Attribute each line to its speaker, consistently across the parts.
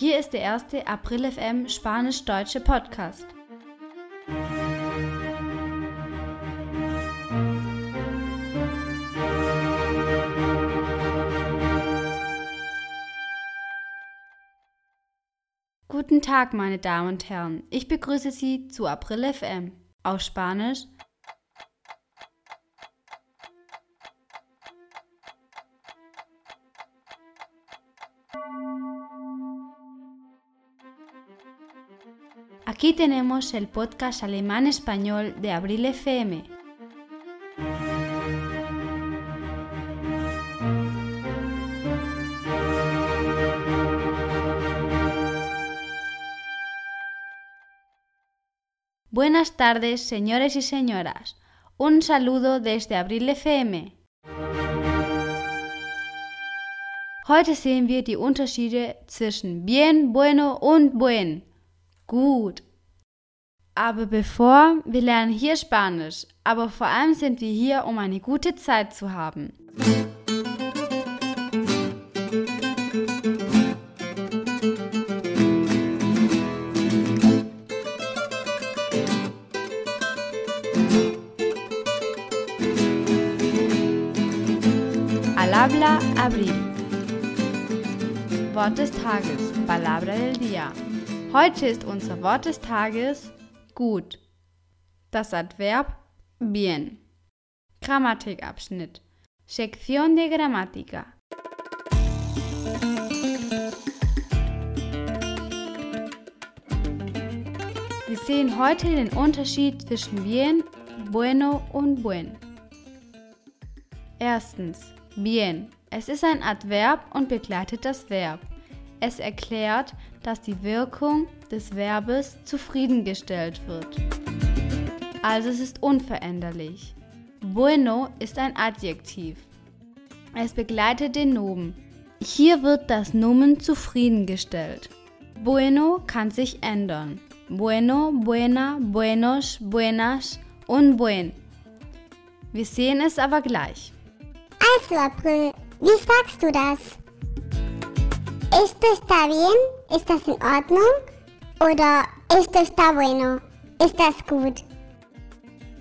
Speaker 1: Hier ist der erste April FM Spanisch-Deutsche Podcast. Guten Tag, meine Damen und Herren. Ich begrüße Sie zu April FM. Auf Spanisch Aquí tenemos el podcast alemán-español de Abril FM. Buenas tardes, señores y señoras. Un saludo desde Abril FM. Heute sehen wir die Unterschiede bien, bueno und buen. Gut. Aber bevor, wir lernen hier Spanisch, aber vor allem sind wir hier, um eine gute Zeit zu haben. Al habla Abril. Wort des Tages, Palabra del Día. Heute ist unser Wort des Tages gut. Das Adverb bien. Grammatikabschnitt. Sección de Gramática. Wir sehen heute den Unterschied zwischen bien, bueno und buen. Erstens, bien. Es ist ein Adverb und begleitet das Verb. Es erklärt, dass die Wirkung des Verbes zufriedengestellt wird. Also es ist unveränderlich. Bueno ist ein Adjektiv. Es begleitet den Nomen. Hier wird das Nomen zufriedengestellt. Bueno kann sich ändern. Bueno, buena, buenos, buenas und buen. Wir sehen es aber gleich.
Speaker 2: Also, April, wie sagst du das? ¿Esto está bien? ¿Estás in Ordnung? Oder esto está bueno? ¿Estás gut?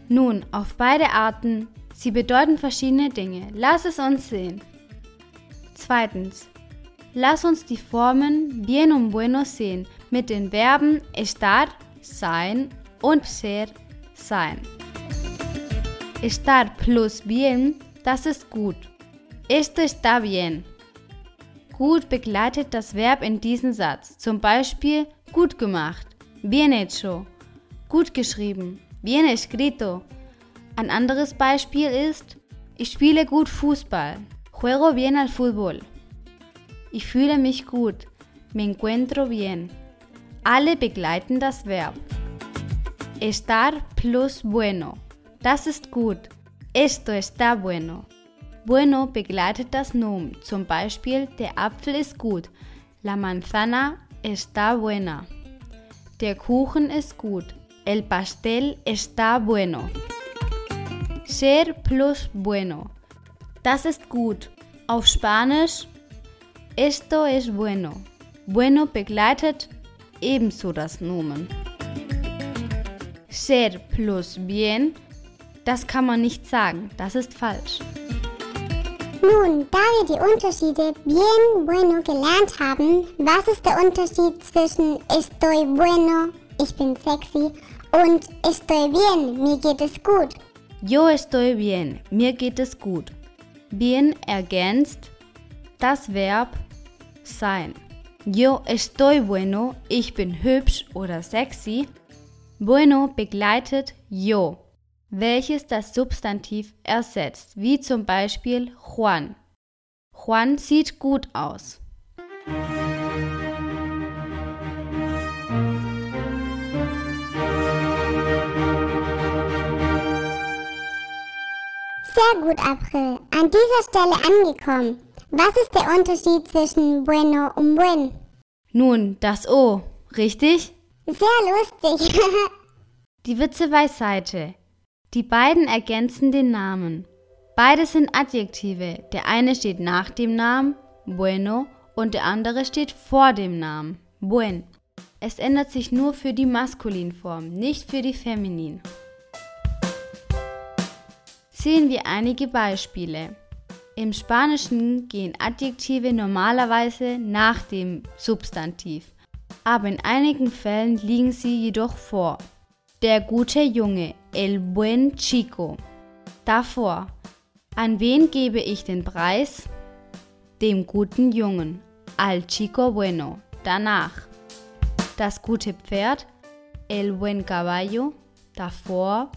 Speaker 1: Nun, auf beide Arten, sie bedeuten verschiedene Dinge. Lass es uns sehen. Zweitens, lass uns die Formen bien und bueno sehen mit den Verben estar, sein und ser, sein. Estar plus bien, das ist gut. Esto está bien. Gut begleitet das Verb in diesem Satz. Zum Beispiel gut gemacht, bien hecho, gut geschrieben, bien escrito. Ein anderes Beispiel ist, ich spiele gut Fußball, juego bien al fútbol. Ich fühle mich gut, me encuentro bien. Alle begleiten das Verb. Estar plus bueno. Das ist gut. Esto está bueno. Bueno begleitet das Nomen. Zum Beispiel, der Apfel ist gut. La manzana está buena. Der Kuchen ist gut. El pastel está bueno. Ser plus bueno. Das ist gut. Auf Spanisch, esto es bueno. Bueno begleitet ebenso das Nomen. Ser plus bien, das kann man nicht sagen. Das ist falsch.
Speaker 2: Nun, da wir die Unterschiede bien, bueno gelernt haben, was ist der Unterschied zwischen estoy bueno, ich bin sexy, und estoy bien, mir geht es gut?
Speaker 1: Yo estoy bien, mir geht es gut. Bien ergänzt das Verb sein. Yo estoy bueno, ich bin hübsch oder sexy. Bueno begleitet yo welches das Substantiv ersetzt, wie zum Beispiel Juan. Juan sieht gut aus.
Speaker 2: Sehr gut, April. An dieser Stelle angekommen. Was ist der Unterschied zwischen bueno und buen?
Speaker 1: Nun, das O, richtig?
Speaker 2: Sehr lustig.
Speaker 1: Die Witze beiseite. Die beiden ergänzen den Namen. Beide sind Adjektive. Der eine steht nach dem Namen, bueno, und der andere steht vor dem Namen, buen. Es ändert sich nur für die Maskulinform, nicht für die Feminin. Sehen wir einige Beispiele. Im Spanischen gehen Adjektive normalerweise nach dem Substantiv, aber in einigen Fällen liegen sie jedoch vor. Der gute Junge, el buen chico. Davor. An wen gebe ich den Preis? Dem guten Jungen, al chico bueno. Danach. Das gute Pferd, el buen caballo. Davor.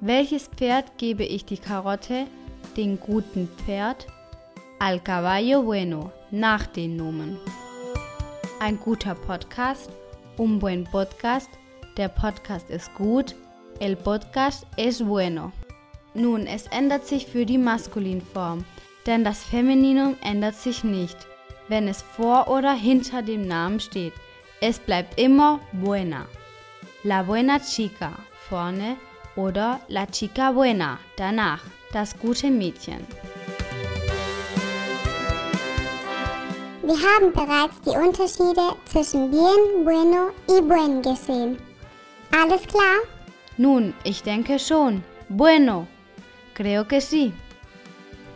Speaker 1: Welches Pferd gebe ich die Karotte? den guten Pferd, al caballo bueno, nach den Nomen. Ein guter Podcast, un buen podcast, der Podcast ist gut, el podcast es bueno. Nun, es ändert sich für die Maskulinform, denn das Femininum ändert sich nicht, wenn es vor oder hinter dem Namen steht. Es bleibt immer buena. La buena chica vorne oder la chica buena danach das gute Mädchen.
Speaker 2: Wir haben bereits die Unterschiede zwischen bien, bueno y buen gesehen. Alles klar?
Speaker 1: Nun, ich denke schon. Bueno. Creo que sí.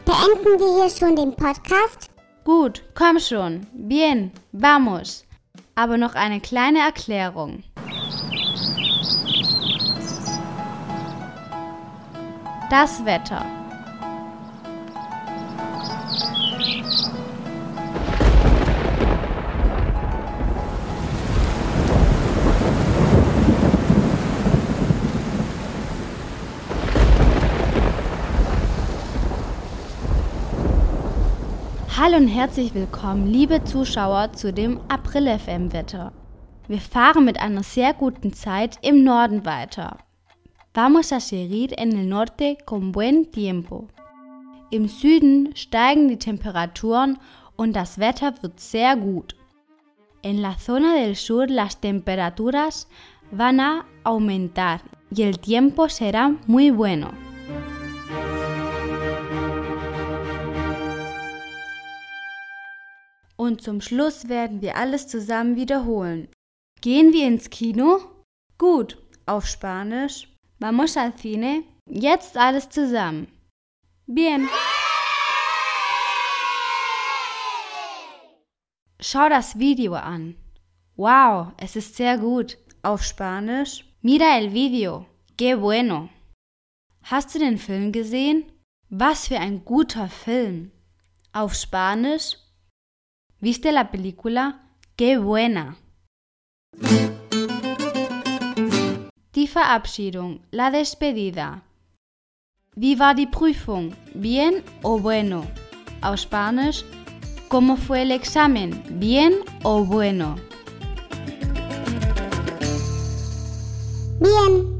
Speaker 2: Beenden wir hier schon den Podcast?
Speaker 1: Gut, komm schon. Bien, vamos. Aber noch eine kleine Erklärung. Das Wetter. Hallo und herzlich willkommen, liebe Zuschauer, zu dem April FM Wetter. Wir fahren mit einer sehr guten Zeit im Norden weiter. Vamos a seguir en el norte con buen tiempo. Im Süden steigen die Temperaturen und das Wetter wird sehr gut. En la zona del sur las temperaturas van a aumentar y el tiempo será muy bueno. Und zum Schluss werden wir alles zusammen wiederholen. Gehen wir ins Kino? Gut, auf Spanisch. Vamos al cine. Jetzt alles zusammen. Bien. Schau das Video an. Wow, es ist sehr gut. Auf Spanisch. Mira el video. Qué bueno. Hast du den Film gesehen? Was für ein guter Film. Auf Spanisch. ¿Viste la película? Qué buena. Die Verabschiedung, la despedida. Wie war die Prüfung? Bien o bueno? Auf ¿cómo fue el examen? Bien o bueno?
Speaker 2: Bien.